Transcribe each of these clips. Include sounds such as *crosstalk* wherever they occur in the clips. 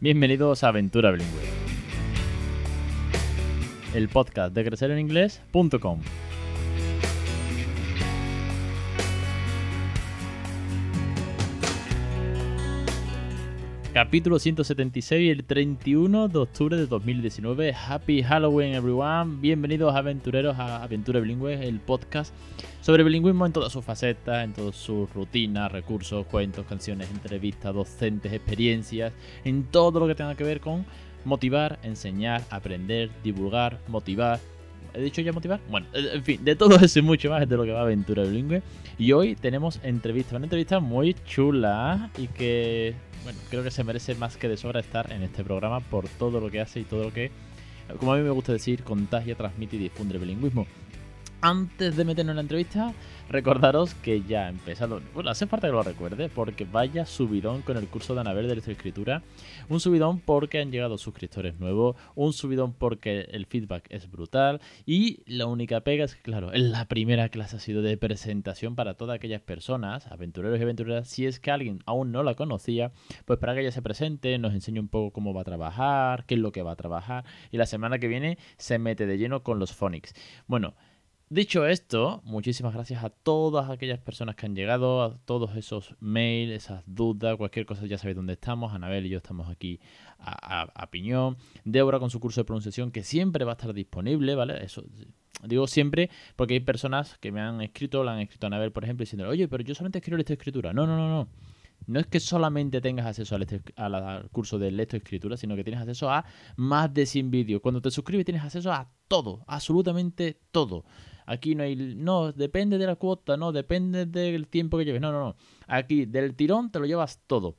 Bienvenidos a Aventura Bilingüe, el podcast de crecereninglés.com. Capítulo 176, el 31 de octubre de 2019. Happy Halloween, everyone. Bienvenidos aventureros a Aventura Bilingüe, el podcast sobre bilingüismo en todas sus facetas, en todas sus rutinas, recursos, cuentos, canciones, entrevistas, docentes, experiencias, en todo lo que tenga que ver con motivar, enseñar, aprender, divulgar, motivar. ¿He dicho ya motivar? Bueno, en fin, de todo eso y mucho más es de lo que va Aventura Bilingüe. Y hoy tenemos entrevista, una entrevista muy chula y que bueno, creo que se merece más que de sobra estar en este programa por todo lo que hace y todo lo que, como a mí me gusta decir, contagia, transmite y difunde el bilingüismo. Antes de meternos en la entrevista, recordaros que ya ha empezado. Bueno, hace falta que lo recuerde, porque vaya subidón con el curso de Anabel de escritura. Un subidón porque han llegado suscriptores nuevos. Un subidón porque el feedback es brutal. Y la única pega es que, claro, la primera clase ha sido de presentación para todas aquellas personas, aventureros y aventureras. Si es que alguien aún no la conocía, pues para que ella se presente, nos enseñe un poco cómo va a trabajar, qué es lo que va a trabajar. Y la semana que viene se mete de lleno con los phonics. Bueno. Dicho esto, muchísimas gracias a todas aquellas personas que han llegado, a todos esos mails, esas dudas, cualquier cosa, ya sabéis dónde estamos. Anabel y yo estamos aquí a, piñón. Débora con su curso de pronunciación que siempre va a estar disponible, ¿vale? Eso digo siempre porque hay personas que me han escrito, la han escrito a Anabel, por ejemplo, diciendo, oye, pero yo solamente escribo escritura. No, no, no, no. No es que solamente tengas acceso al, al curso de lectoescritura, sino que tienes acceso a más de 100 vídeos. Cuando te suscribes tienes acceso a todo, absolutamente todo. Aquí no hay, no, depende de la cuota, no, depende del tiempo que lleves. No, no, no. Aquí del tirón te lo llevas todo.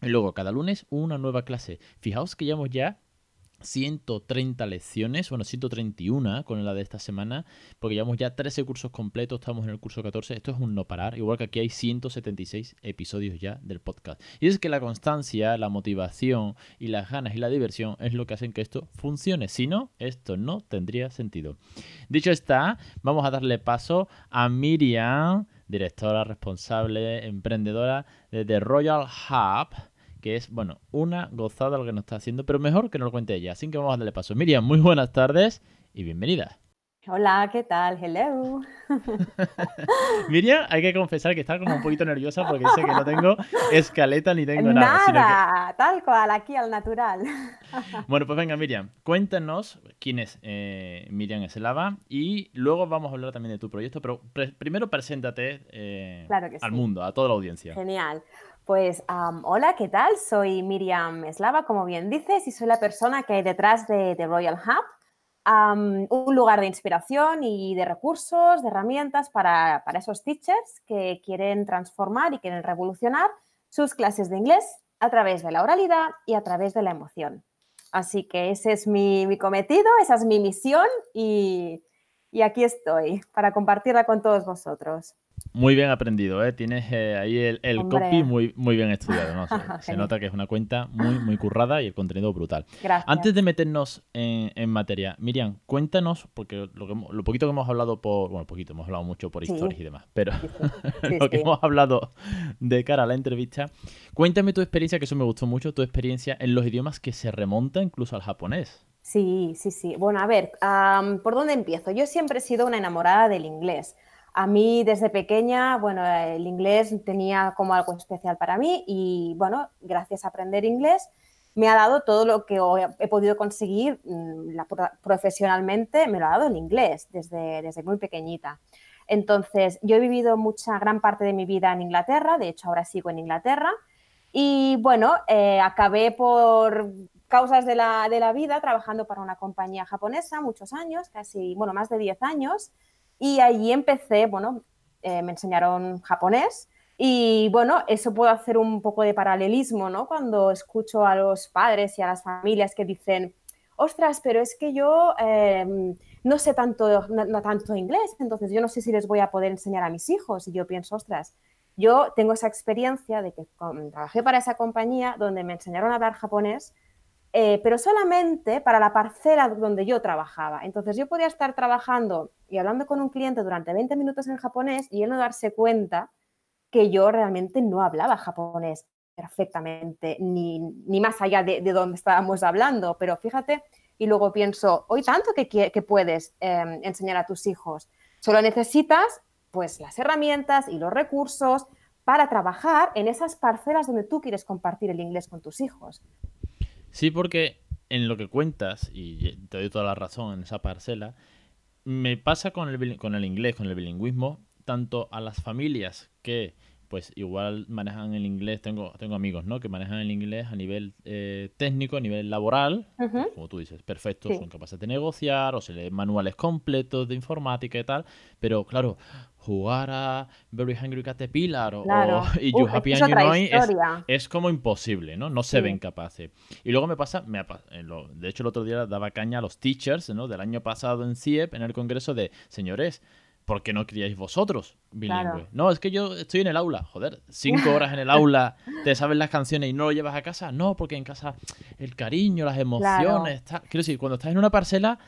Y luego cada lunes una nueva clase. Fijaos que llevamos ya 130 lecciones, bueno, 131 con la de esta semana, porque llevamos ya 13 cursos completos, estamos en el curso 14, esto es un no parar, igual que aquí hay 176 episodios ya del podcast. Y es que la constancia, la motivación y las ganas y la diversión es lo que hacen que esto funcione, si no, esto no tendría sentido. Dicho está, vamos a darle paso a Miriam, directora responsable, emprendedora de The Royal Hub que es, bueno, una gozada lo que nos está haciendo, pero mejor que nos lo cuente ella. Así que vamos a darle paso. Miriam, muy buenas tardes y bienvenida. Hola, ¿qué tal? Hello. *laughs* Miriam, hay que confesar que está como un poquito nerviosa porque dice que no tengo *laughs* escaleta ni tengo nada. Nada, tal cual, aquí al natural. *laughs* bueno, pues venga, Miriam, cuéntanos quién es eh, Miriam Eslava y luego vamos a hablar también de tu proyecto, pero primero preséntate eh, al mundo, a toda la audiencia. Genial. Pues hola, ¿qué tal? Soy Miriam Eslava, como bien dices, y soy la persona que hay detrás de, The Royal Hub, un lugar de inspiración y de recursos, de herramientas para, esos teachers que quieren transformar y quieren revolucionar sus clases de inglés a través de la oralidad y a través de la emoción. Así que ese es mi, cometido, esa es mi misión y aquí estoy para compartirla con todos vosotros. Muy bien aprendido, ¿eh? Tienes eh, ahí el, copy muy, muy bien estudiado, ¿no? *laughs* Se, nota que es una cuenta muy, muy currada y el contenido brutal. Gracias. Antes de meternos en, materia, Miriam, cuéntanos, porque lo, poquito que hemos hablado por, bueno, poquito, hemos hablado mucho por historias y demás, pero *laughs* lo que hemos hablado de cara a la entrevista, cuéntame tu experiencia, que eso me gustó mucho, tu experiencia en los idiomas que se remonta incluso al japonés. Sí, sí, sí. Bueno, a ver, ¿por dónde empiezo? Yo siempre he sido una enamorada del inglés. A mí desde pequeña, bueno, el inglés tenía como algo especial para mí y bueno, gracias a aprender inglés me ha dado todo lo que he podido conseguir mm, profesionalmente, me lo ha dado el inglés desde, desde muy pequeñita. Entonces, yo he vivido mucha, gran parte de mi vida en Inglaterra, de hecho ahora sigo en Inglaterra, y bueno, eh, acabé por causas de la, de la vida trabajando para una compañía japonesa muchos años, casi, bueno, más de 10 años, y allí empecé, bueno, eh, me enseñaron japonés y bueno, eso puedo hacer un poco de paralelismo, ¿no? Cuando escucho a los padres y a las familias que dicen, ostras, pero es que yo em, no sé tanto, no, tanto inglés, entonces yo no sé si les voy a poder enseñar a mis hijos. Y yo pienso, ostras, yo tengo esa experiencia de que trabajé para esa compañía donde me enseñaron a hablar japonés eh, pero solamente para la parcela donde yo trabajaba. Entonces yo podía estar trabajando y hablando con un cliente durante 20 minutos en japonés y él no darse cuenta que yo realmente no hablaba japonés. perfectamente, ni, más allá de, de, donde estábamos hablando, pero fíjate, y luego pienso, hoy tanto que, que puedes em, enseñar a tus hijos, solo necesitas pues las herramientas y los recursos para trabajar en esas parcelas donde tú quieres compartir el inglés con tus hijos. Sí, porque en lo que cuentas, y te doy toda la razón en esa parcela, me pasa con el, con el inglés, con el bilingüismo, tanto a las familias que pues igual manejan el inglés, tengo, tengo amigos, ¿no? Que manejan el inglés a nivel eh, técnico, a nivel laboral, como tú dices, perfecto, son capaces de negociar o se leen manuales completos de informática y tal, pero claro, jugar a Very Hungry Caterpillar o, *laughs* y You Happy and You es, como imposible, ¿no? No se ven capaces. Y luego me pasa, me, de hecho el otro día daba caña a los teachers, ¿no? Del año pasado en CIEP, en el congreso de, señores, ¿por qué no criáis vosotros bilingüe? No, es que yo estoy en el aula, joder, cinco horas en el *laughs* aula, te sabes las canciones y no lo llevas a casa. No, porque en casa el cariño, las emociones, quiero decir, cuando estás en una parcela,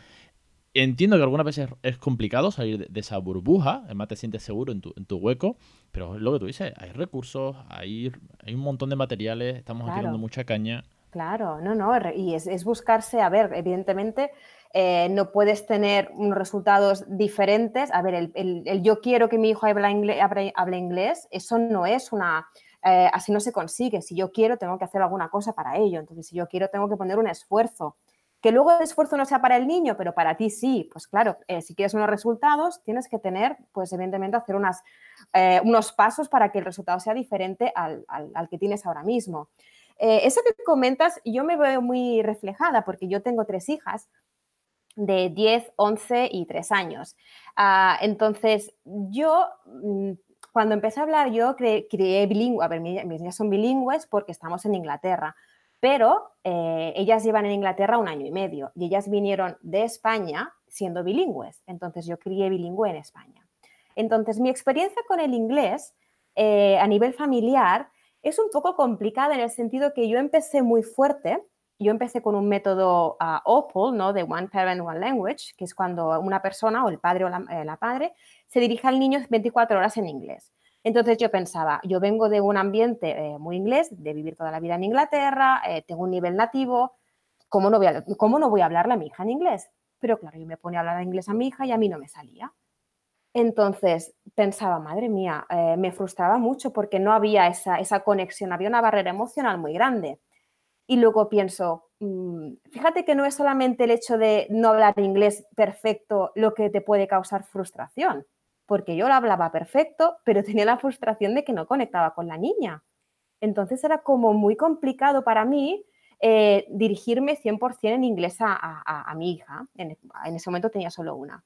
entiendo que algunas veces es complicado salir de, esa burbuja, además te sientes seguro en tu, en tu hueco, pero es lo que tú dices, hay recursos, hay, hay un montón de materiales, estamos claro. mucha caña. Claro, no, no, y es, es buscarse, a ver, evidentemente eh, no puedes tener unos resultados diferentes. A ver, el, yo quiero que mi hijo hable inglés, eso no es una... Eh, así no se consigue. Si yo quiero, tengo que hacer alguna cosa para ello. Entonces, si yo quiero, tengo que poner un esfuerzo. Que luego el esfuerzo no sea para el niño, pero para ti sí. Pues claro, eh, si quieres unos resultados, tienes que tener, pues evidentemente, hacer unas, unos pasos para que el resultado sea diferente al, al que tienes ahora mismo. eso que comentas, yo me veo muy reflejada porque yo tengo tres hijas de 10, 11 y 3 años. Ah, entonces, yo, mm, cuando empecé a hablar, yo creé bilingüe, a ver, mis, niñas son bilingües porque estamos en Inglaterra, pero eh, ellas llevan en Inglaterra un año y medio y ellas vinieron de España siendo bilingües, entonces yo crié bilingüe en España. Entonces, mi experiencia con el inglés eh, a nivel familiar es un poco complicada en el sentido que yo empecé muy fuerte, yo empecé con un método uh, ¿no? De One Parent, One Language, que es cuando una persona o el padre o la, eh, se dirige al niño 24 horas en inglés. Entonces yo pensaba, yo vengo de un ambiente eh, muy inglés, de vivir toda la vida en Inglaterra, eh, tengo un nivel nativo, ¿cómo no, voy a, ¿cómo no voy a hablarle a mi hija en inglés? Pero claro, yo me ponía a hablar inglés a mi hija y a mí no me salía. Entonces pensaba, madre mía, me frustraba mucho porque no había esa, esa conexión, había una barrera emocional muy grande. Y luego pienso, mm, fíjate que no es solamente el hecho de no hablar inglés perfecto lo que te puede causar frustración, porque yo lo hablaba perfecto, pero *laughs* tenía la frustración de que no conectaba con la niña. Entonces era como muy complicado para mí eh, dirigirme 100% en inglés a, mi hija. En, en, ese momento tenía solo una.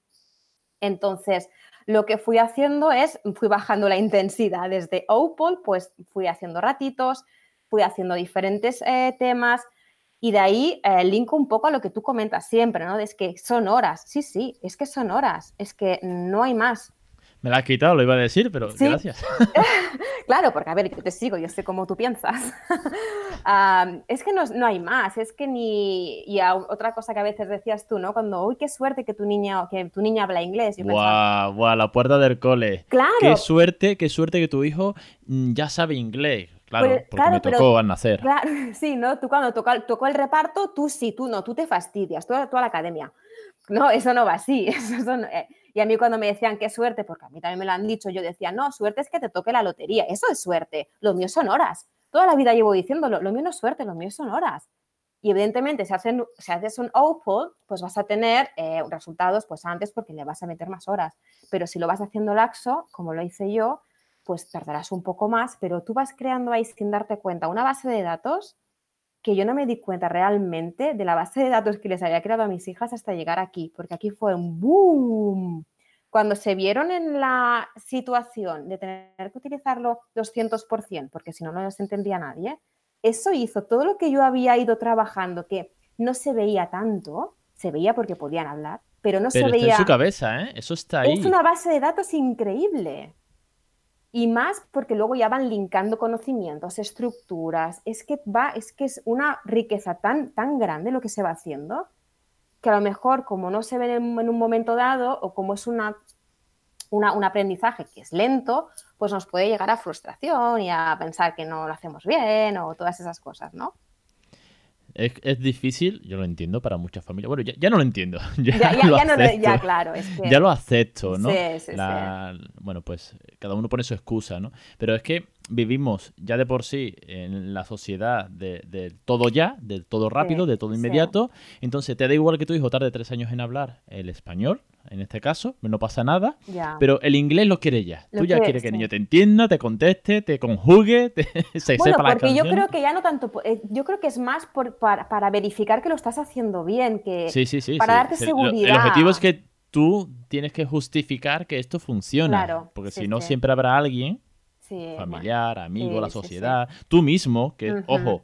Entonces, lo que fui haciendo es, fui bajando la intensidad desde Opal, pues fui haciendo ratitos, fui haciendo diferentes eh, temas y de ahí eh, linko un poco a lo que tú comentas siempre, ¿no? Es que son horas, sí, sí, es que son horas, es que no hay más. Me la has quitado, lo iba a decir, pero gracias. *laughs* claro, porque a ver, yo te sigo, yo sé cómo tú piensas. *laughs* es que no, hay más, es que ni... Y otra cosa que a veces decías tú, ¿no? Cuando, uy, qué suerte que tu niña, que tu niña habla inglés. Guau, guau, la puerta del cole. Claro. Qué suerte, qué suerte que tu hijo mm, ya sabe inglés. Claro, pues, porque me tocó al nacer. Claro, *laughs* sí, ¿no? Tú cuando tocó, tocó, el reparto, tú sí, tú no, tú te fastidias, toda, toda la academia. No, eso no va así. *laughs* Eso eh, Y a mí cuando me decían qué suerte, porque a mí también me lo han dicho, yo decía, no, suerte es que te toque la lotería. Eso es suerte. Lo mío son horas. Toda la vida llevo diciéndolo, lo mío no es suerte, lo mío son horas. Y evidentemente, si, hacen, si haces un output, pues vas a tener eh, resultados pues antes porque le vas a meter más horas. Pero si lo vas haciendo laxo, como lo hice yo, pues tardarás un poco más, pero tú vas creando ahí sin darte cuenta una base de datos que yo no me di cuenta realmente de la base de datos que les había creado a mis hijas hasta llegar aquí, porque aquí fue un boom. Cuando se vieron en la situación de tener que utilizarlo 200%, porque si no, no los entendía nadie, eso hizo todo lo que yo había ido trabajando, que no se veía tanto, se veía porque podían hablar, pero no se veía. en su cabeza, ¿eh? Eso está ahí. Es una base de datos increíble. Y más porque luego ya van linkando conocimientos, estructuras. Es que va, es que es una riqueza tan, tan grande lo que se va haciendo, que a lo mejor como no se ve en, un momento dado, o como es una un aprendizaje que es lento, pues nos puede llegar a frustración y a pensar que no lo hacemos bien o todas esas cosas, ¿no? Es, difícil, yo lo entiendo para muchas familias. Bueno, ya, no lo entiendo. *laughs* Ya, ya, lo no ya claro. Ya lo acepto, ¿no? Sí, sí, sí. Bueno, pues cada uno pone su excusa, ¿no? Pero es que vivimos ya de por sí en la sociedad de, todo ya, de todo rápido, de todo inmediato. Entonces te da igual que tu hijo tarde tres años en hablar el español, en este caso, no pasa nada. Pero el inglés lo quiere ya. Tú ya quieres que el niño te entienda, te conteste, te conjugue, *laughs* te, se bueno, sepa porque yo creo que ya no tanto, eh, yo creo que es más para, verificar que lo estás haciendo bien, que sí, sí, sí, para darte seguridad. El, objetivo es que tú tienes que justificar que esto funciona. Claro, porque si no, siempre habrá alguien familiar, amigo, la sociedad, tú mismo, que, ojo,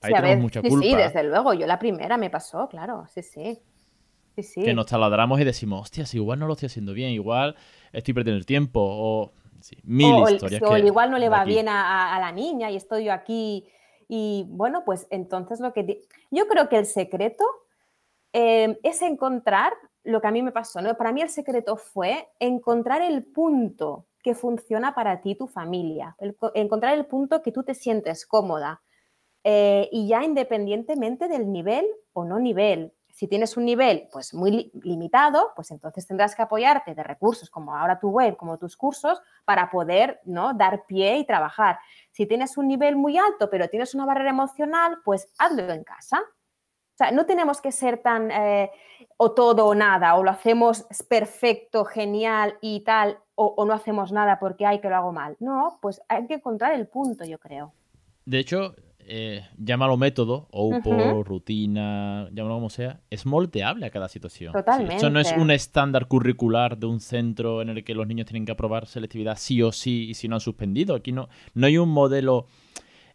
ahí tenemos mucha culpa. Sí, desde luego, yo la primera me pasó, claro, sí, sí. Sí, que nos taladramos y decimos, hostias, igual no lo estoy haciendo bien, igual estoy perdiendo el tiempo, o mil historias. O igual no le va bien a, la niña y estoy yo aquí. Y bueno, pues entonces lo que... Yo creo que el secreto eh, es encontrar lo que a mí me pasó, ¿no? Para mí el secreto fue encontrar el punto que funciona para ti, tu familia, encontrar el punto que tú te sientes cómoda. Eh, y ya independientemente del nivel o no nivel. Si tienes un nivel pues muy limitado, pues entonces tendrás que apoyarte de recursos como ahora tu web, como tus cursos, para poder ¿no? dar pie y trabajar. Si tienes un nivel muy alto, pero tienes una barrera emocional, pues hazlo en casa. O sea, no tenemos que ser tan eh, o todo o nada, o lo hacemos perfecto, genial y tal, o, no hacemos nada porque hay que lo hago mal. No, pues hay que encontrar el punto, yo creo. De hecho, eh, llámalo método, o por rutina, llámalo como sea, es moldeable a cada situación. Totalmente. eso no es un estándar curricular de un centro en el que los niños tienen que aprobar selectividad sí o sí y si no han suspendido. Aquí no, no hay un modelo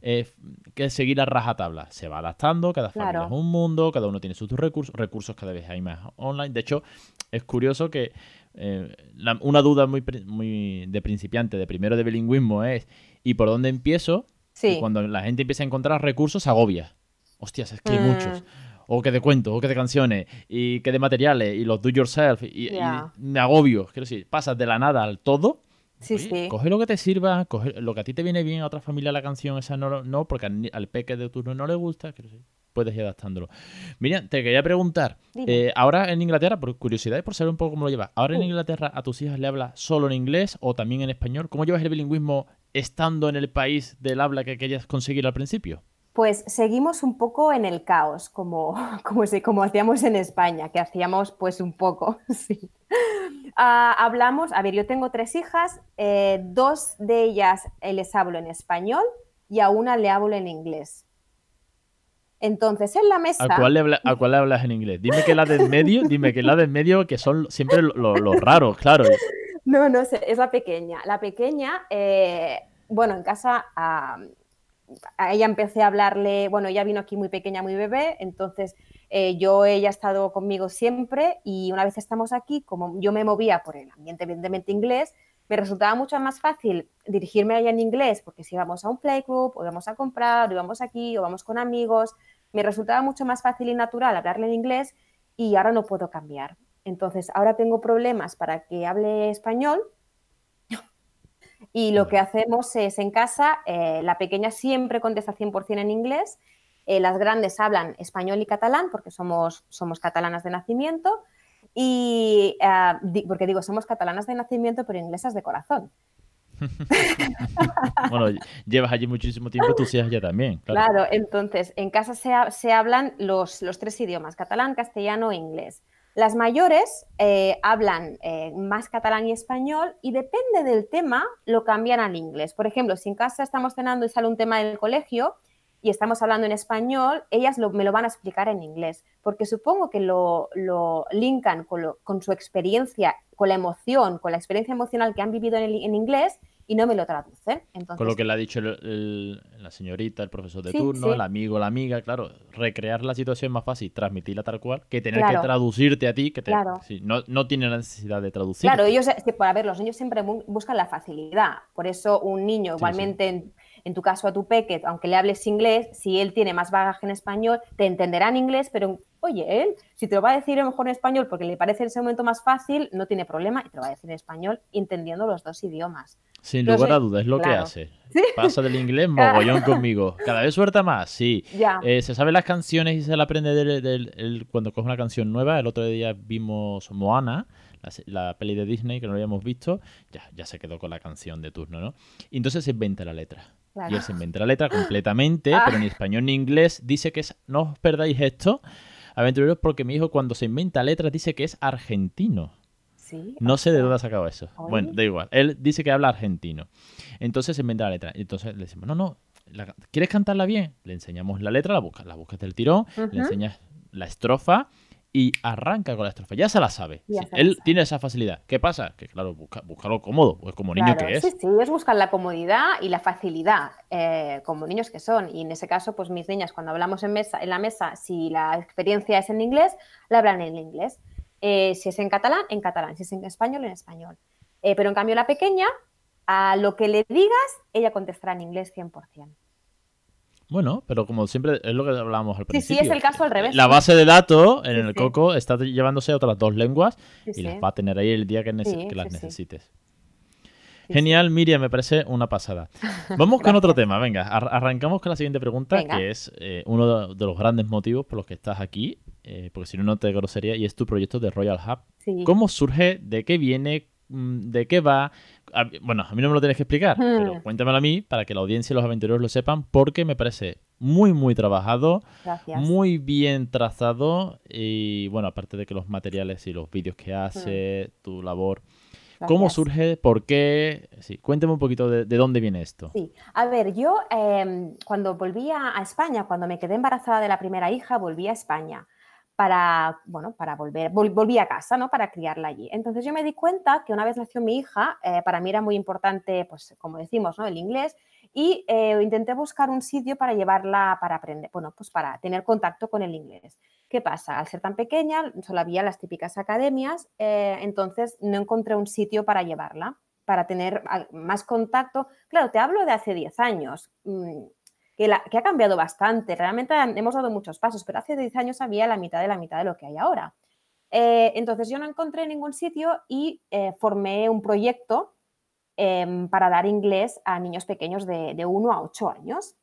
eh, que seguir a rajatabla. Se va adaptando, cada familia es un mundo, cada uno tiene sus recursos, recursos cada vez hay más online. De hecho, es curioso que eh, una duda muy, muy de principiante, de primero de bilingüismo es ¿y por dónde empiezo? Y cuando la gente empieza a encontrar recursos, agobia. Hostias, es que hay muchos. Mm. O que de cuentos, o que de canciones, y que de materiales, y los do yourself, y, me agobio. Quiero decir, pasas de la nada al todo. Sí, sí. Coge lo que te sirva, coge lo que a ti te viene bien, a otra familia la canción, esa no, no porque al, peque de turno no le gusta. Quiero decir puedes ir adaptándolo. Mira, te quería preguntar, eh, ahora en Inglaterra, por curiosidad y por saber un poco cómo lo llevas, ¿ahora en Inglaterra a tus hijas le hablas solo en inglés o también en español? ¿Cómo llevas el bilingüismo estando en el país del habla que querías conseguir al principio? Pues seguimos un poco en el caos, como, *laughs* como, como hacíamos en España, que hacíamos pues un poco, *laughs* sí. Ah, hablamos, a ver, yo tengo tres hijas, eh, dos de ellas eh, les hablo en español y a una le hablo en inglés. Entonces, en la mesa. ¿A cuál, le hablas en inglés? Dime que la de en medio, dime que la de en medio, que son siempre los raros, claro. No, no sé, es la pequeña. La pequeña, eh, bueno, en casa a, ella empecé a hablarle, bueno, ella vino aquí muy pequeña, muy bebé, entonces eh, yo, ella ha estado conmigo siempre y una vez estamos aquí, como yo me movía por el ambiente evidentemente inglés, me resultaba mucho más fácil dirigirme a ella en inglés, porque si íbamos a un playgroup, o íbamos a comprar, o íbamos aquí, o vamos con amigos, me resultaba mucho más fácil y natural hablarle en inglés y ahora no puedo cambiar. Entonces, ahora tengo problemas para que hable español y lo que hacemos es en casa, eh, la pequeña siempre contesta 100% en inglés, eh, las grandes hablan español y catalán porque somos, somos catalanas de nacimiento y ah, porque digo, somos catalanas de nacimiento, pero inglesas de corazón. *laughs* bueno, llevas allí muchísimo tiempo, tú seas ya también. Claro, entonces en casa se, hablan los, tres idiomas, catalán, castellano e inglés. Las mayores eh, hablan eh, más catalán y español y depende del tema lo cambian al inglés. Por ejemplo, si en casa estamos cenando y sale un tema del colegio, y estamos hablando en español, ellas me lo van a explicar en inglés, porque supongo que lo, lo linkan con, su experiencia, con la emoción, con la experiencia emocional que han vivido en, inglés y no me lo traducen. Entonces, con lo que le ha dicho la señorita, el profesor de turno, el amigo, la amiga, claro, recrear la situación es más fácil, transmitirla tal cual, que tener que traducirte a ti, que no, no, tiene la necesidad de traducir. Claro, ellos, a ver, los niños siempre buscan la facilidad, por eso un niño igualmente en tu caso a tu peque, aunque le hables inglés, si él tiene más bagaje en español, te entenderá en inglés, pero oye, él, si te lo va a decir a lo mejor en español porque le parece en ese momento más fácil, no tiene problema y te lo va a decir en español entendiendo los dos idiomas. Sin lugar a dudas, es lo que hace. *laughs* Pasa del inglés mogollón conmigo. Cada vez suelta más, sí. Eh, se sabe las canciones y se la aprende del, cuando coge una canción nueva. El otro día vimos Moana, la, peli de Disney que no habíamos visto. Ya, ya se quedó con la canción de turno, ¿no? Y entonces se inventa la letra. Y él se inventa la letra completamente, ah. pero ni español ni inglés. Dice que es, no os perdáis esto, aventureros, porque mi hijo cuando se inventa letras dice que es argentino. No sé de dónde ha sacado eso. Bueno, da igual. Él dice que habla argentino. Entonces se inventa la letra. Entonces le decimos, no, no, ¿quieres cantarla bien? Le enseñamos la letra, la buscas, la buscas del tirón, le enseñas la estrofa y arranca con la estrofa. Ya se la sabe. él tiene esa facilidad. ¿Qué pasa? Que claro, busca, buscarlo cómodo, pues como niño que es. Sí, sí, es buscar la comodidad y la facilidad, eh, como niños que son. Y en ese caso, pues mis niñas, cuando hablamos en, mesa, en la mesa, si la experiencia es en inglés, la hablan en inglés. Eh, si es en catalán, en catalán. Si es en español, en español. Eh, pero en cambio la pequeña, a lo que le digas, ella contestará en inglés 100%. Bueno, pero como siempre es lo que hablábamos al principio. Sí, sí, es el caso al revés. La base de datos en el Coco está llevándose a otras dos lenguas y las va a tener ahí el día que, las necesites. Genial, Miriam, me parece una pasada. Vamos con otro tema, venga, arrancamos con la siguiente pregunta, que es eh, uno de los grandes motivos por los que estás aquí, eh, porque si no, no te grosería, y es tu proyecto de Royal Hub. ¿Cómo surge? ¿De qué viene? Mm, ¿De qué va? bueno, a mí no me lo tienes que explicar, hmm. pero cuéntamelo a mí para que la audiencia y los aventureros lo sepan, porque me parece muy, muy trabajado, muy bien trazado y, bueno, aparte de que los materiales y los vídeos que hace, hmm. tu labor ¿Cómo surge? ¿Por qué? Sí, cuénteme un poquito de, dónde viene esto. Sí, a ver, yo em, cuando volví a España, cuando me quedé embarazada de la primera hija, volví a España para, bueno, para volver, volví a casa, ¿no? Para criarla allí. Entonces yo me di cuenta que una vez nació mi hija, eh, para mí era muy importante, pues como decimos, ¿no? El inglés y eh, intenté buscar un sitio para llevarla, para aprender, bueno, pues para tener contacto con el inglés. ¿Qué pasa? Al ser tan pequeña, solo había las típicas academias, eh, entonces no encontré un sitio para llevarla, para tener más contacto. Claro, te hablo de hace 10 años, que, ha cambiado bastante, realmente hemos dado muchos pasos, pero hace 10 años había la mitad de la mitad de lo que hay ahora. Eh, entonces yo no encontré ningún sitio y eh, formé un proyecto em, para dar inglés a niños pequeños de, de 1 a 8 años.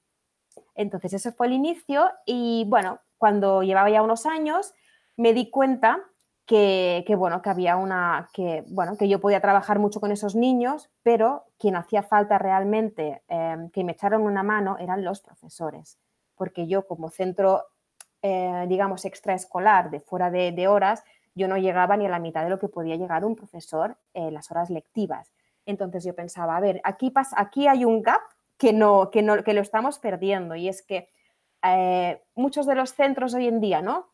Entonces ese fue el inicio y bueno, cuando llevaba ya unos años, me di cuenta que, bueno, que había una, que, bueno, que yo podía trabajar mucho con esos niños, pero quien hacía falta realmente em, que me echaran una mano eran los profesores, porque yo como centro, eh, digamos, extraescolar de fuera de, horas, yo no llegaba ni a la mitad de lo que podía llegar un profesor en las horas lectivas. Entonces yo pensaba, a ver, aquí, pasa, aquí hay un gap que, no, que, no, que lo estamos perdiendo y es que eh, muchos de los centros hoy en día, ¿no?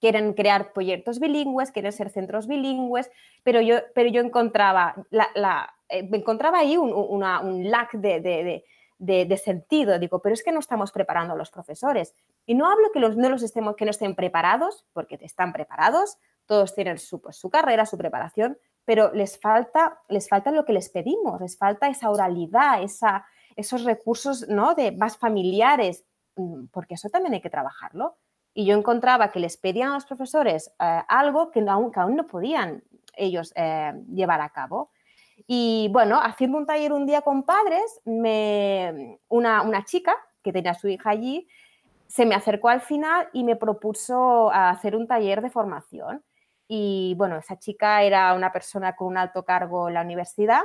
Quieren crear proyectos bilingües, quieren ser centros bilingües, pero yo, pero yo encontraba, la, eh, encontraba ahí un, un lack de, de, sentido. Digo, pero es que no estamos preparando a los profesores. Y no hablo que los, no los estemos, que no estén preparados, porque están preparados, todos tienen su, pues, su carrera, su preparación, pero les falta, les falta lo que les pedimos, les falta esa oralidad, esa, esos recursos ¿no? de más familiares. Mm, porque eso también hay que trabajarlo. Y yo encontraba que les pedían a los profesores eh, algo que aún, no podían ellos eh, llevar a cabo. Y bueno, haciendo un taller un día con padres, me, una, una, chica que tenía a su hija allí se me acercó al final y me propuso hacer un taller de formación. Y bueno, esa chica era una persona con un alto cargo en la universidad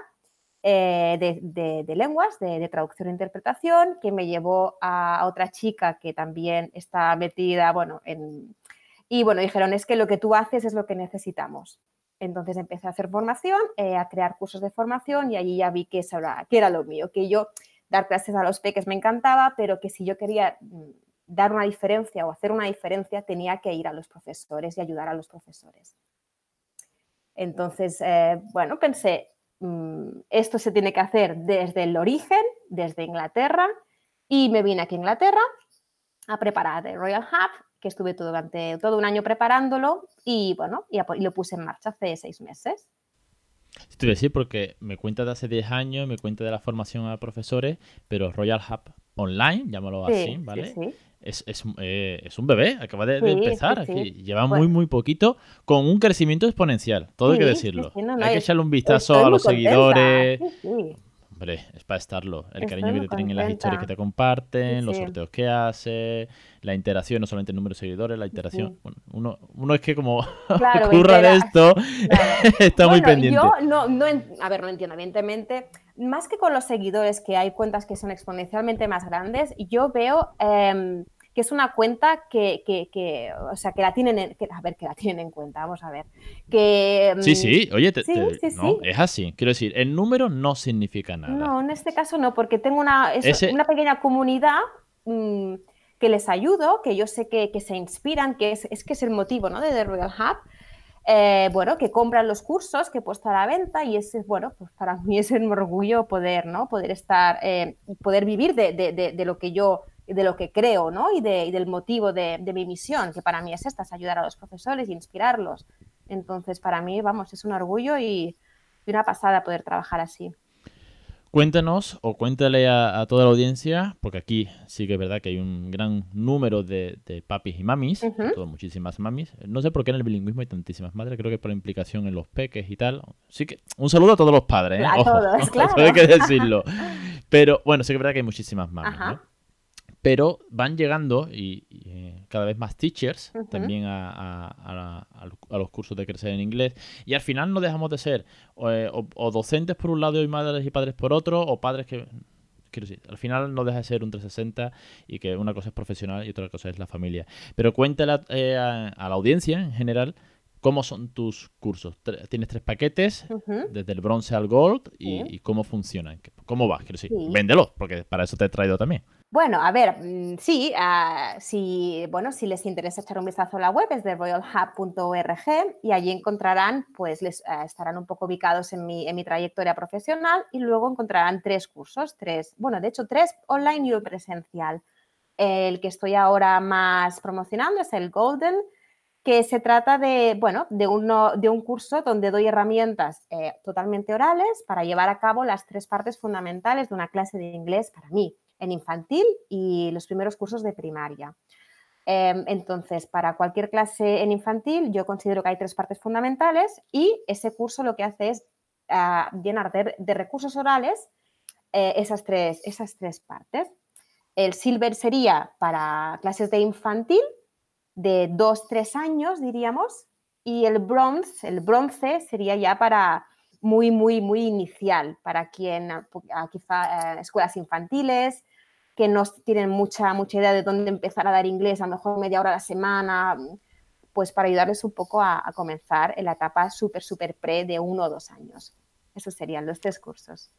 eh, de, lenguas, de, traducción e interpretación, que me llevó a otra chica que también está metida, bueno, en... Y bueno, dijeron, es que lo que tú haces es lo que necesitamos. Entonces empecé a hacer formación, eh, a crear cursos de formación y allí ya vi que, era, que lo mío, que yo dar clases a los peques me encantaba, pero que si yo quería mm, dar una diferencia o hacer una diferencia, tenía que ir a los profesores y ayudar a los profesores. Entonces, eh, bueno, pensé, esto se tiene que hacer desde el origen, desde Inglaterra, y me vine aquí a Inglaterra a preparar el Royal Hub, que estuve todo, durante todo un año preparándolo y bueno, y lo puse en marcha hace seis meses. Estoy decir porque me cuenta de hace 10 años, me cuenta de la formación a profesores, pero Royal Hub Online, llámalo así, ¿vale? Sí, sí. Es, es, eh, es, un bebé, acaba de, empezar, lleva muy, muy poquito, con un crecimiento exponencial, todo hay que decirlo. hay que echarle un vistazo a los seguidores. Hombre, es para estarlo. El cariño que te tienen en las historias que te comparten, los sorteos que hace, la interacción, no solamente el número de seguidores, la interacción. Bueno, uno, uno es que como *laughs* ocurra de esto, *laughs* está muy pendiente. Yo no, no, a ver, no entiendo, evidentemente, más que con los seguidores, que hay cuentas que son exponencialmente más grandes, yo veo em, que es una cuenta que, que, o sea, que la tienen en, que, a ver, que la *laughs* tienen en cuenta, vamos a ver. Que, sí, mm, sí, oye, no, es así. Quiero decir, el número no significa nada. No, en este caso no, porque tengo una, una pequeña comunidad mm, que les ayudo, que yo sé que, se inspiran, que es, es, que es el motivo ¿no? de The Royal Hub. Eh, bueno, que compran los cursos que he puesto a la venta y ese, bueno, pues para mí es un orgullo poder, ¿no? Poder estar, eh, poder vivir de, de, de, lo que yo de lo que creo, ¿no? Y, de, del motivo de, mi misión, que para mí es esta, es ayudar a los profesores y inspirarlos. Entonces, para mí, vamos, es un orgullo y, una pasada poder trabajar así. Cuéntanos o cuéntale a, toda la audiencia, porque aquí sí que es verdad que hay un gran número de, papis y mamis, muchísimas mamis. No sé por qué en el bilingüismo hay tantísimas madres, creo que por la implicación en los peques y tal. Sí que un saludo a todos los padres, ¿eh? A todos, *laughs* claro. hay que decirlo. Pero bueno, sí que es verdad que hay muchísimas mamis, ¿no? Pero van llegando y, eh, cada vez más teachers también a, los cursos de crecer en inglés y al final no dejamos de ser eh, o, docentes por un lado y madres y padres por otro o padres que quiero decir al final no deja de ser un 360 y que una cosa es profesional y otra cosa es la familia pero cuéntale eh, a, la audiencia en general ¿Cómo son tus cursos? Tienes tres paquetes, desde el bronce al gold, y, cómo funcionan. ¿Cómo vas? Quiero decir, véndelos, porque para eso te he traído también. Bueno, a ver, mm, sí, ah, si, bueno, si les interesa echar un vistazo a la web es de royalhub.org y allí encontrarán, pues les ah, estarán un poco ubicados en mi, en mi, trayectoria profesional y luego encontrarán tres cursos, tres, bueno, de hecho tres online y uno presencial. El que estoy ahora más promocionando es el Golden, que se trata de, bueno, de, uno, de un curso donde doy herramientas eh, totalmente orales para llevar a cabo las tres partes fundamentales de una clase de inglés para mí en infantil y los primeros cursos de primaria. Em, entonces, para cualquier clase en infantil, yo considero que hay tres partes fundamentales y ese curso lo que hace es ah, llenar de, recursos orales eh, esas, tres, esas tres partes. El silver sería para clases de infantil de 2-3 años, diríamos, y el bronze, el bronce sería ya para muy, muy, muy inicial para quien, quizá eh, escuelas infantiles, que no tienen mucha, mucha idea de dónde empezar a dar inglés, a lo mejor media hora a la semana, pues para ayudarles un poco a, comenzar en la etapa súper, súper pre de uno o dos años. Esos serían los tres cursos.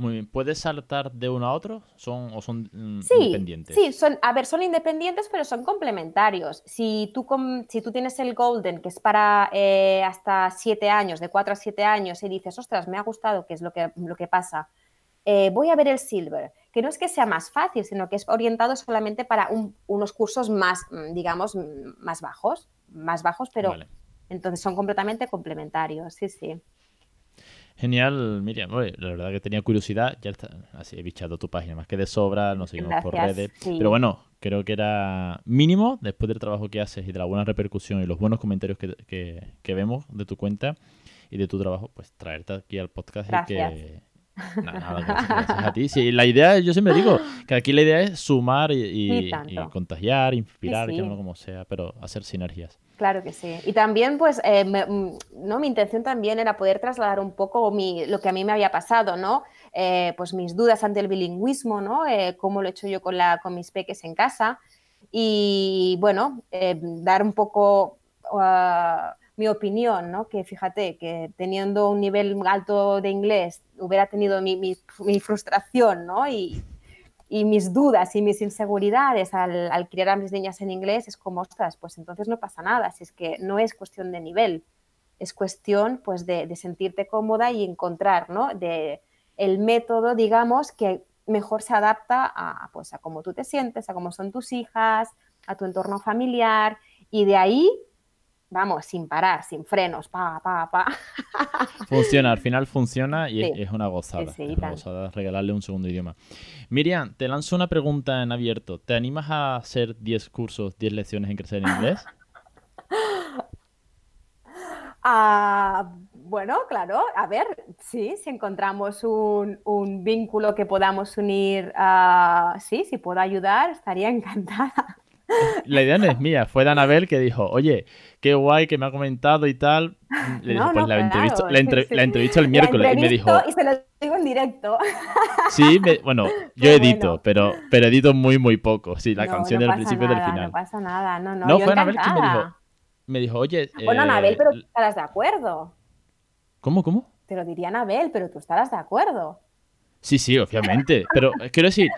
Muy bien. ¿Puedes saltar de uno a otro? ¿Son, ¿O son mm, independientes? Sí, son, a ver, son independientes, pero son complementarios. Si tú, si tú tienes el Golden, que es para eh, hasta siete años, de cuatro a siete años, y dices, ostras, me ha gustado, ¿qué es lo que, lo que pasa? Eh, voy a ver el Silver, que no es que sea más fácil, sino que es orientado solamente para unos cursos más, mm, digamos, mm, más bajos, más bajos, pero entonces son completamente complementarios, sí, sí. Genial, Miriam. la verdad que tenía curiosidad. Ya está, así he bichado tu página más que de sobra. Nos seguimos por redes. Pero bueno, creo que era mínimo después del trabajo que haces y de la buena repercusión y los buenos comentarios que, que, vemos de tu cuenta y de tu trabajo, pues traerte aquí al podcast y que Nada, gracias, a ti. Sí, la idea, yo siempre digo que aquí la idea es sumar y, contagiar, inspirar, que no como sea, pero hacer sinergias. Claro que sí. Y también, pues, eh, mm, ¿no? mi intención también era poder trasladar un poco mi, lo que a mí me había pasado, ¿no? Eh, pues mis dudas ante el bilingüismo, ¿no? Eh, cómo lo he hecho yo con, la, con mis peques en casa. Y bueno, dar un poco uh, mi opinión, ¿no? Que fíjate, que teniendo un nivel alto de inglés hubiera tenido mi, mi, frustración, ¿no? Y, y, mis dudas y mis inseguridades al, al, criar a mis niñas en inglés, es como, ostras, pues entonces no pasa nada, si es que no es cuestión de nivel, es cuestión pues de, de sentirte cómoda y encontrar, ¿no? De el método, digamos, que mejor se adapta a, pues, a cómo tú te sientes, a cómo son tus hijas, a tu entorno familiar y de ahí vamos, sin parar, sin frenos, pa, pa, pa. *laughs* Funciona, al final funciona y es, una gozada. es una gozada regalarle un segundo idioma. Miriam, te lanzo una pregunta en abierto. ¿Te animas a hacer 10 cursos, 10 lecciones en crecer en inglés? *laughs* Ah, bueno, claro, a ver, sí, si encontramos un, vínculo que podamos unir, uh, sí, si puedo ayudar, estaría *laughs* encantada. La idea no es *laughs* mía, fue de Anabel que dijo, oye, qué guay que me ha comentado y tal. Le dije, pues *laughs* la, entrevisto, la, el miércoles y me dijo... Y se lo digo en directo. *laughs* Sí, bueno, yo edito, Pero, pero edito muy, muy poco. Sí, la canción del principio y del final. No pasa nada, no, no. No, fue Anabel quien me dijo, me dijo, oye... Bueno, Anabel, pero tú eh, estarás de acuerdo. ¿Cómo, cómo? Te lo diría Anabel, pero tú estarás de acuerdo. Sí, sí, obviamente. Pero quiero decir,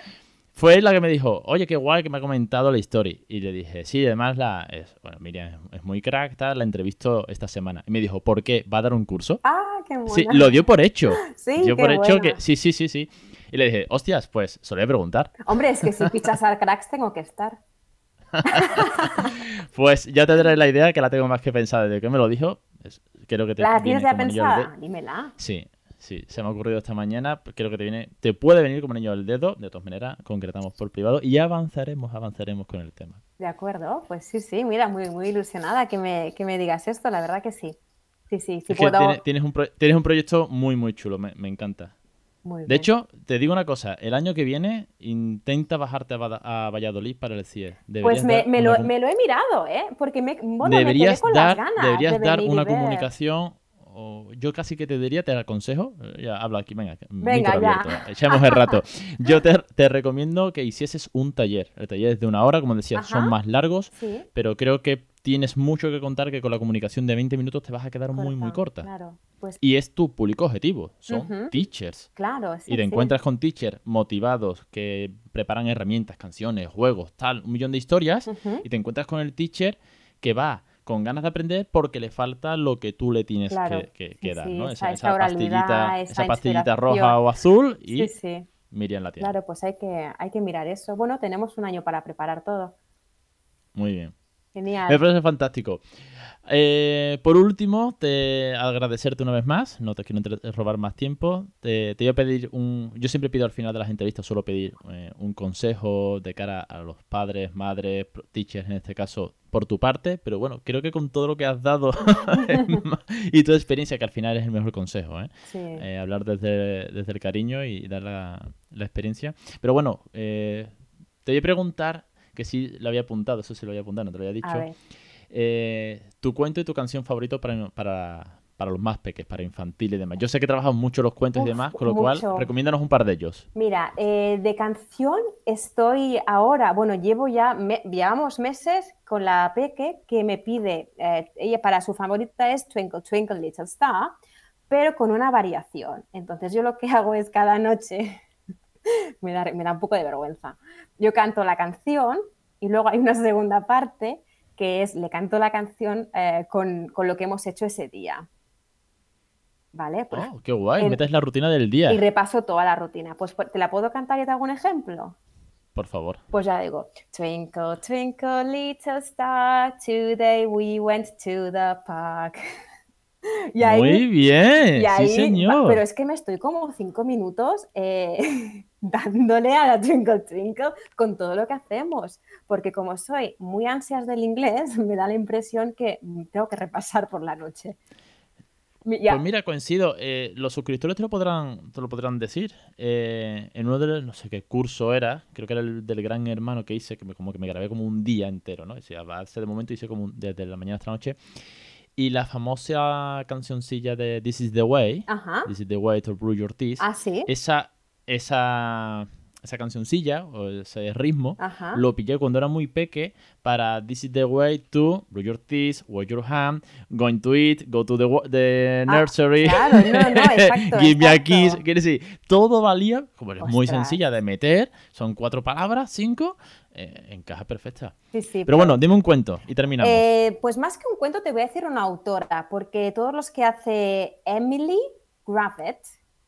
fue la que me dijo, oye, qué guay que me ha comentado la historia. Y le dije, sí, además la es, bueno, Miriam es muy crack, la entrevistó esta semana. Y me dijo, ¿por qué? ¿Va a dar un curso? Ah, qué bueno. Sí, lo dio por hecho. *laughs* Sí, dio por hecho que sí, sí, sí, sí. Y le dije, hostias, pues solía preguntar. Hombre, es que si pichas al cracks tengo que estar. *laughs* pues ya te daré la idea que la tengo más que pensada. Desde que me lo dijo, creo que te ¿La tienes ya pensada? Dímela. Sí, sí, se me ha ocurrido esta mañana. Creo que te viene, te puede venir como niño del dedo. De todas maneras, concretamos por privado y avanzaremos, avanzaremos con el tema. De acuerdo, pues sí, sí, mira, muy, muy ilusionada que me, que me digas esto, la verdad que sí. Sí, sí, sí puedo... tienes, un tienes un proyecto muy, muy chulo, me, me encanta de hecho, te digo una cosa, el año que viene intenta bajarte a, Valladolid para el CIE. pues me, lo, he mirado, ¿eh? Porque me, bueno, deberías con dar, las ganas deberías dar una comunicación yo casi que te diría, te aconsejo, eh, ya hablo aquí, venga, venga ya. echamos el rato. *laughs* Yo te, recomiendo que hicieses un taller. El taller es de una hora, como decía, son más largos, pero creo que tienes mucho que contar que con la comunicación de 20 minutos te vas a quedar muy, muy corta. Claro, pues... Y es tu público objetivo, son teachers. Claro, Y te encuentras con teachers motivados que preparan herramientas, canciones, juegos, tal, un millón de historias, y te encuentras con el teacher que va con ganas de aprender porque le falta lo que tú le tienes que, dar, ¿no? Esa, pastillita, esa, pastillita roja o azul y Miriam la tiene. Claro, pues hay que, hay que mirar eso. Bueno, tenemos un año para preparar todo. Muy bien. Genial. Me parece fantástico. Eh, por último, te agradecerte una vez más. No te quiero robar más tiempo. Te, te, voy a pedir un. Yo siempre pido al final de las entrevistas, suelo pedir eh, un consejo de cara a los padres, madres, teachers en este caso, por tu parte. Pero bueno, creo que con todo lo que has dado *laughs* y tu experiencia, que al final es el mejor consejo, ¿eh? hablar desde, desde, el cariño y dar la, la experiencia. Pero bueno, te voy a preguntar que sí lo había apuntado, eso sí lo había apuntado, no te lo había dicho. Eh, tu cuento y tu canción favorito para, para, para los más pequeños, para infantil y demás. Yo sé que trabajas mucho los cuentos y demás, con lo cual recomiéndanos un par de ellos. Mira, eh, de canción estoy ahora, bueno, llevo ya, llevamos meses con la peque que me pide, eh, ella para su favorita es Twinkle Twinkle Little Star, pero con una variación. Entonces yo lo que *laughs* hago es cada noche *laughs* me, da, me da un poco de vergüenza. Yo canto la canción y luego hay una segunda parte que es, le canto la canción eh, con, con, lo que hemos hecho ese día. ¿Vale? Pues, oh, qué guay, metes la rutina del día. Y repaso toda la rutina. Pues, ¿te la puedo cantar y te hago un ejemplo? Por favor. Pues ya digo, Twinkle, twinkle, little star, today we went to the park. *laughs* Muy bien, sí señor. Pero es que me estoy como cinco minutos eh, *laughs* dándole a la Twinkle Twinkle con todo lo que hacemos, porque como soy muy ansias del inglés, *laughs* me da la impresión que tengo que repasar por la noche. Pues mira, coincido. Eh, los suscriptores te lo podrán, te lo podrán decir. Eh, en uno de los, no sé qué curso era, creo que era el del gran hermano que hice, que me, como que me grabé como un día entero, ¿no? Sea, hace de momento hice como desde la mañana hasta la noche. Y la famosa cancioncilla de This is the Way, This is the Way to Brew Your Teeth, ¿Ah, sí? esa, esa esa cancioncilla o ese ritmo, lo pillé cuando era muy peque para This is the way to brush your teeth, wash your hand, going to eat, go to the, the ah, nursery, claro, no, no, *laughs* exacto, give me a kiss. Quiere decir, todo valía, como es muy sencilla de meter, son cuatro palabras, cinco, eh, encaja perfecta. Sí, sí, pero, bueno, dime un cuento y terminamos. Eh, pues más que un cuento te voy a decir una autora, porque todos los que hace Emily Graffett,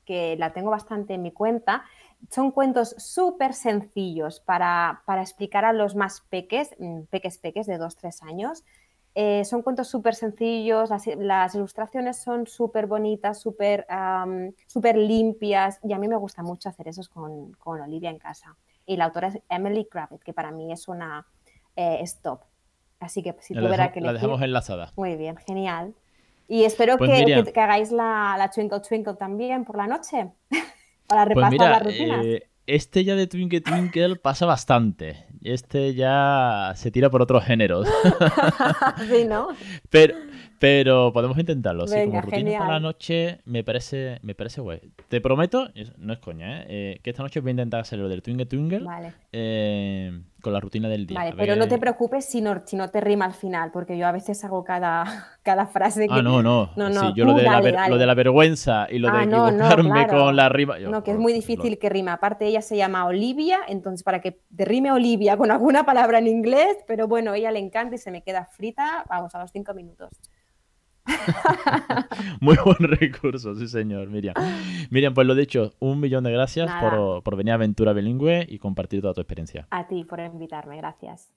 que la tengo bastante en mi cuenta, son cuentos súper sencillos para, explicar a los más peques, mm, peques peques de 2-3 años. Eh, son cuentos súper sencillos, las, ilustraciones son súper bonitas, súper limpias y a mí me gusta mucho hacer eso con, con, Olivia en casa. Y la autora es Emily Kravitz, que para mí es una eh, stop. Así que si tuviera que La dejamos enlazada. Muy bien, genial. Y espero pues que, que, hagáis la, la, Twinkle Twinkle también por la noche, *laughs* para pues repasar las rutinas. Eh, este ya de Twinkle Twinkle pasa bastante. Este ya se tira por otros géneros. *laughs* sí, ¿no? *laughs* Pero, pero podemos intentarlo. sí, como rutina para la noche me parece, me parece guay. Te prometo, no es coña, ¿eh? ¿eh? que esta noche voy a intentar hacer lo del Twinkle Twinkle. Vale. Eh, con la rutina del día. Vale, pero no te preocupes si no, si no te rima al final, porque yo a veces hago cada, *laughs* cada frase que... Ah, no, no. no, no. Sí, yo lo, de la lo de la vergüenza y lo de ah, equivocarme con la rima... no, que es muy difícil que rima. Aparte, ella se llama Olivia, entonces para que te rime Olivia con alguna palabra en inglés, pero bueno, a ella le encanta y se me queda frita, vamos, a los cinco minutos. *laughs* Muy buen recurso, sí señor, Miriam. Miriam, pues lo dicho, un millón de gracias por, por, venir a Aventura Bilingüe y compartir toda tu experiencia. A ti por invitarme, gracias.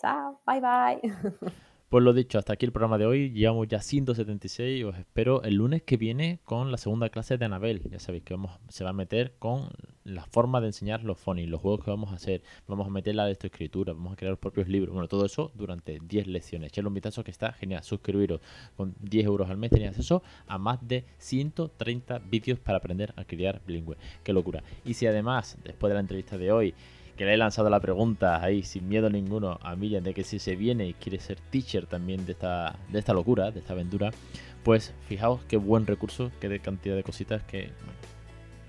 Chao, bye bye. *laughs* Pues lo dicho, hasta aquí el programa de hoy. Llevamos ya 176 y os espero el lunes que viene con la segunda clase de Anabel. Ya sabéis que vamos, se va a meter con la forma de enseñar los phonies, los juegos que vamos a hacer. Vamos a meter la de escritura, vamos a crear los propios libros. Bueno, todo eso durante 10 lecciones. Echadle un vistazo que está genial. Suscribiros con 10 euros al mes. Tenéis acceso a más de 130 vídeos para aprender a criar bilingüe. Qué locura. Y si además, después de la entrevista de hoy, que le he lanzado la pregunta ahí sin miedo ninguno a Miriam de que si se viene y quiere ser teacher también de esta, de esta locura, de esta aventura, pues fijaos qué buen recurso, qué cantidad de cositas que...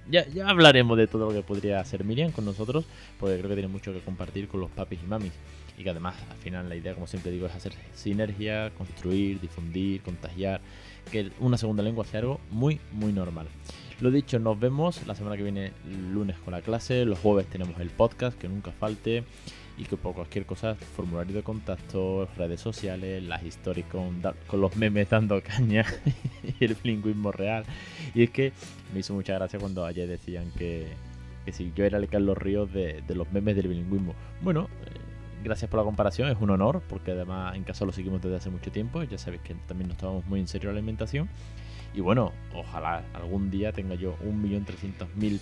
ya, ya hablaremos de todo lo que podría hacer Miriam con nosotros, porque creo que tiene mucho que compartir con los papis y mamis. Y que además, al final, la idea, como siempre digo, es hacer sinergia, construir, difundir, contagiar, que una segunda lengua sea algo muy, muy normal. Lo dicho, nos vemos la semana que viene, lunes con la clase. Los jueves tenemos el podcast, que nunca falte. Y que por cualquier cosa, formulario de contacto, redes sociales, las historias con, con los memes dando caña *laughs* y el lingüismo real. Y es que me hizo mucha gracia cuando ayer decían que, que si yo era el Carlos Ríos de, de los memes del bilingüismo. Bueno, eh, gracias por la comparación, es un honor, porque además en casa lo seguimos desde hace mucho tiempo. Ya sabéis que también nos tomamos muy en serio la alimentación. Y bueno, ojalá algún día tenga yo un millón trescientos mil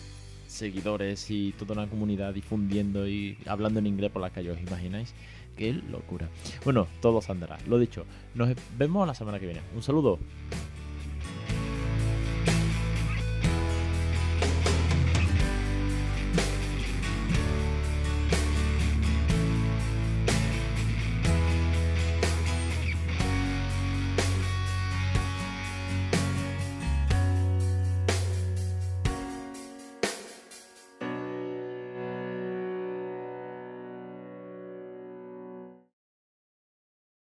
seguidores y toda una comunidad difundiendo y hablando en inglés por la calle, ¿os imagináis? Qué locura. Bueno, todo andará. Lo dicho, nos vemos la semana que viene. Un saludo.